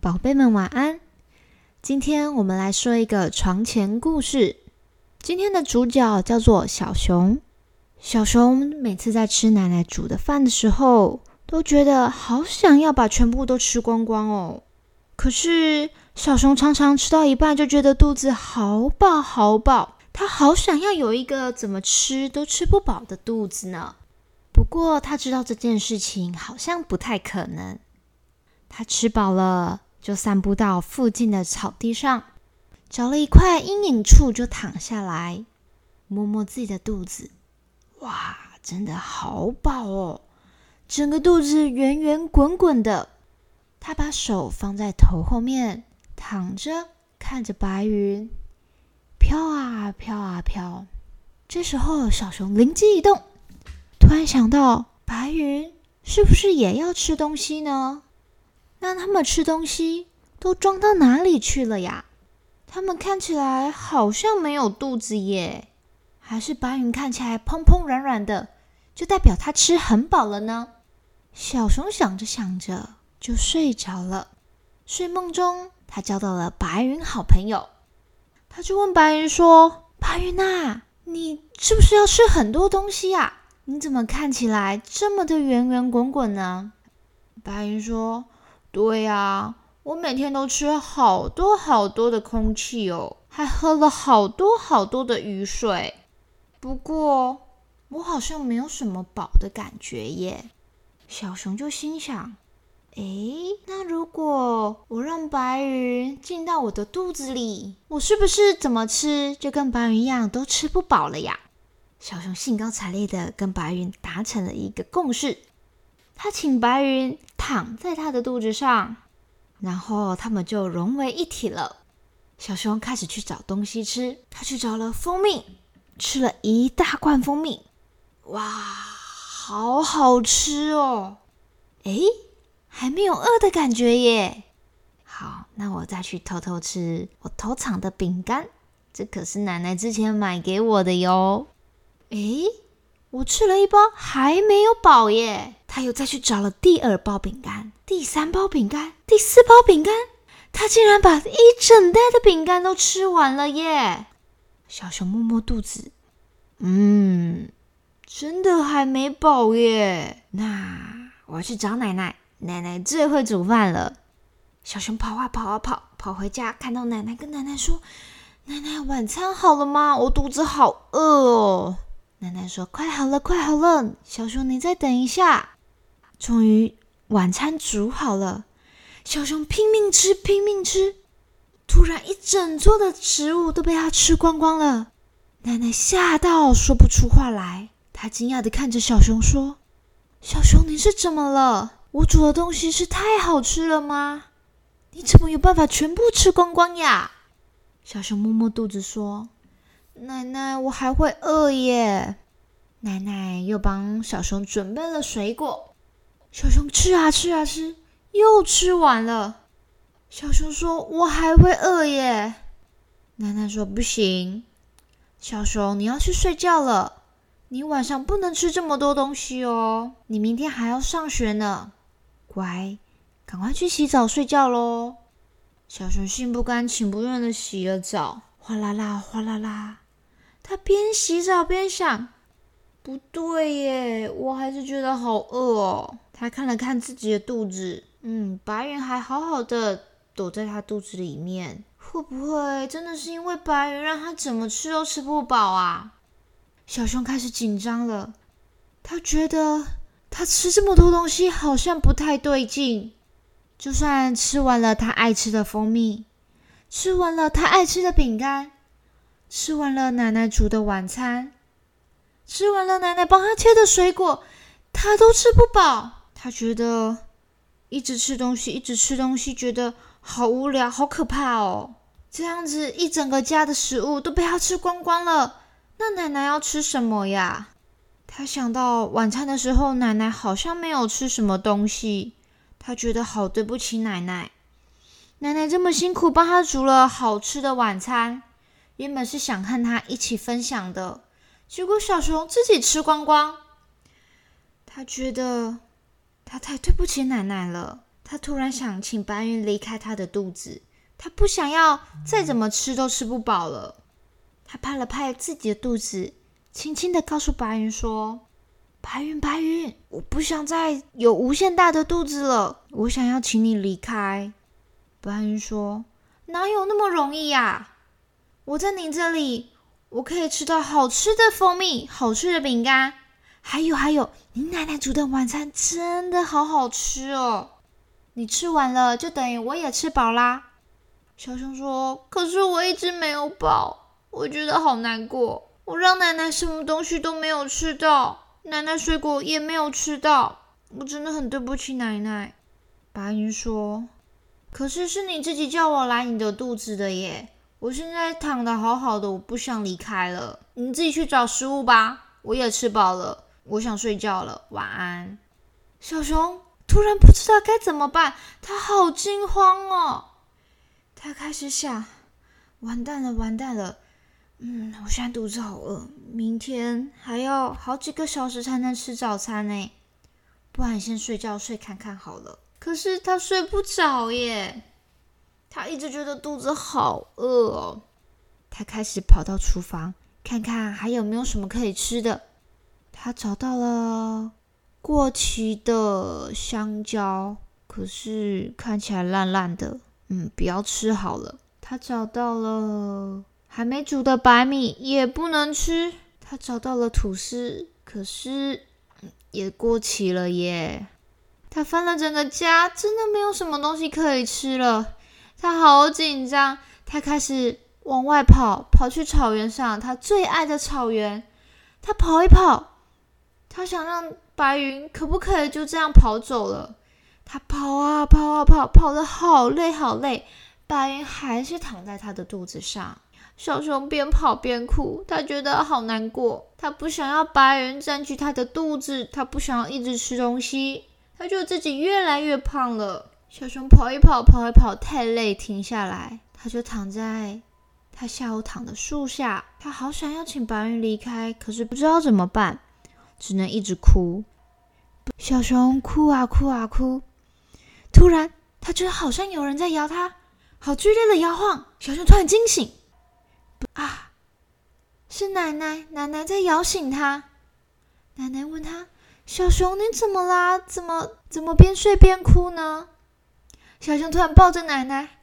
宝贝们晚安。今天我们来说一个床前故事。今天的主角叫做小熊。小熊每次在吃奶奶煮的饭的时候，都觉得好想要把全部都吃光光哦。可是小熊常常吃到一半就觉得肚子好饱好饱，它好想要有一个怎么吃都吃不饱的肚子呢。不过他知道这件事情好像不太可能。他吃饱了，就散步到附近的草地上，找了一块阴影处就躺下来，摸摸自己的肚子。哇，真的好饱哦！整个肚子圆圆滚滚的。他把手放在头后面，躺着看着白云飘啊飘啊飘。这时候，小熊灵机一动，突然想到，白云是不是也要吃东西呢？那他们吃东西都装到哪里去了呀？他们看起来好像没有肚子耶，还是白云看起来蓬蓬软软的，就代表它吃很饱了呢？小熊想着想着就睡着了。睡梦中，他交到了白云好朋友，他就问白云说：“白云呐，你是不是要吃很多东西呀？你怎么看起来这么的圆圆滚滚呢？”白云说。对呀，我每天都吃好多好多的空气哦，还喝了好多好多的雨水。不过我好像没有什么饱的感觉耶。小熊就心想：哎，那如果我让白云进到我的肚子里，我是不是怎么吃就跟白云一样都吃不饱了呀？小熊兴高采烈的跟白云达成了一个共识。他请白云躺在他的肚子上，然后他们就融为一体了。小熊开始去找东西吃，他去找了蜂蜜，吃了一大罐蜂蜜，哇，好好吃哦！诶，还没有饿的感觉耶。好，那我再去偷偷吃我偷藏的饼干，这可是奶奶之前买给我的哟。诶，我吃了一包还没有饱耶。他又再去找了第二包饼干、第三包饼干、第四包饼干，他竟然把一整袋的饼干都吃完了耶！小熊摸摸肚子，嗯，真的还没饱耶。那我要去找奶奶，奶奶最会煮饭了。小熊跑啊跑啊跑，跑回家看到奶奶，跟奶奶说：“奶奶，晚餐好了吗？我肚子好饿哦。”奶奶说：“快好了，快好了，小熊你再等一下。”终于晚餐煮好了，小熊拼命吃，拼命吃。突然，一整桌的食物都被他吃光光了。奶奶吓到说不出话来，她惊讶的看着小熊说：“小熊，你是怎么了？我煮的东西是太好吃了吗？你怎么有办法全部吃光光呀？”小熊摸摸肚子说：“奶奶，我还会饿耶。”奶奶又帮小熊准备了水果。小熊吃啊吃啊吃，又吃完了。小熊说：“我还会饿耶。”奶奶说：“不行，小熊，你要去睡觉了。你晚上不能吃这么多东西哦，你明天还要上学呢。乖，赶快去洗澡睡觉喽。”小熊心不甘情不愿的洗了澡，哗啦啦，哗啦啦。他边洗澡边想：“不对耶，我还是觉得好饿哦。”他看了看自己的肚子，嗯，白云还好好的躲在他肚子里面，会不会真的是因为白云让他怎么吃都吃不饱啊？小熊开始紧张了，他觉得他吃这么多东西好像不太对劲。就算吃完了他爱吃的蜂蜜，吃完了他爱吃的饼干，吃完了奶奶煮的晚餐，吃完了奶奶帮他切的水果，他都吃不饱。他觉得一直吃东西，一直吃东西，觉得好无聊，好可怕哦！这样子一整个家的食物都被他吃光光了，那奶奶要吃什么呀？他想到晚餐的时候，奶奶好像没有吃什么东西，他觉得好对不起奶奶。奶奶这么辛苦帮他煮了好吃的晚餐，原本是想和他一起分享的，结果小熊自己吃光光。他觉得。他太对不起奶奶了，他突然想请白云离开他的肚子，他不想要再怎么吃都吃不饱了。他拍了拍自己的肚子，轻轻的告诉白云说：“白云，白云，我不想再有无限大的肚子了，我想要请你离开。”白云说：“哪有那么容易呀？我在你这里，我可以吃到好吃的蜂蜜，好吃的饼干，还有还有，你奶奶煮的晚餐真的好好吃哦。你吃完了，就等于我也吃饱啦。”小熊说：“可是我一直没有饱，我觉得好难过。我让奶奶什么东西都没有吃到，奶奶水果也没有吃到，我真的很对不起奶奶。”白云说。可是是你自己叫我来你的肚子的耶！我现在躺的好好的，我不想离开了。你自己去找食物吧，我也吃饱了，我想睡觉了。晚安。小熊突然不知道该怎么办，他好惊慌哦。他开始想：完蛋了，完蛋了！嗯，我现在肚子好饿，明天还要好几个小时才能吃早餐呢。不然先睡觉睡看看好了。可是他睡不着耶，他一直觉得肚子好饿哦。他开始跑到厨房看看还有没有什么可以吃的。他找到了过期的香蕉，可是看起来烂烂的，嗯，不要吃好了。他找到了还没煮的白米，也不能吃。他找到了吐司，可是也过期了耶。他翻了整个家，真的没有什么东西可以吃了。他好紧张，他开始往外跑，跑去草原上，他最爱的草原。他跑一跑，他想让白云可不可以就这样跑走了？他跑啊跑啊跑，跑得好累好累。白云还是躺在他的肚子上。小熊边跑边哭，他觉得好难过。他不想要白云占据他的肚子，他不想要一直吃东西。他觉得自己越来越胖了。小熊跑一跑，跑一跑，太累，停下来。他就躺在他下午躺的树下。他好想要请白云离开，可是不知道怎么办，只能一直哭。小熊哭啊哭啊哭。突然，他觉得好像有人在摇他，好剧烈的摇晃。小熊突然惊醒，啊，是奶奶！奶奶在摇醒他。奶奶问他。小熊，你怎么啦？怎么怎么边睡边哭呢？小熊突然抱着奶奶，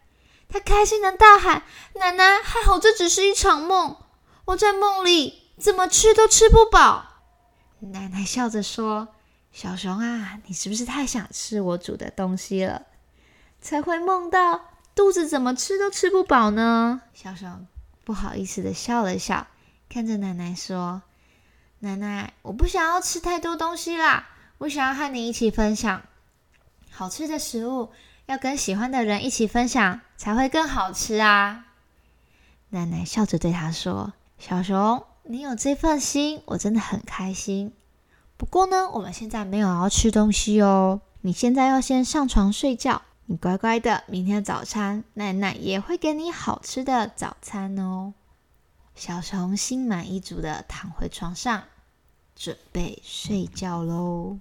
他开心的大喊：“奶奶，还好这只是一场梦，我在梦里怎么吃都吃不饱。”奶奶笑着说：“小熊啊，你是不是太想吃我煮的东西了，才会梦到肚子怎么吃都吃不饱呢？”小熊不好意思的笑了笑，看着奶奶说。奶奶，我不想要吃太多东西啦，我想要和你一起分享好吃的食物，要跟喜欢的人一起分享才会更好吃啊！奶奶笑着对他说：“小熊，你有这份心，我真的很开心。不过呢，我们现在没有要吃东西哦，你现在要先上床睡觉，你乖乖的，明天早餐奶奶也会给你好吃的早餐哦。”小熊心满意足的躺回床上，准备睡觉喽。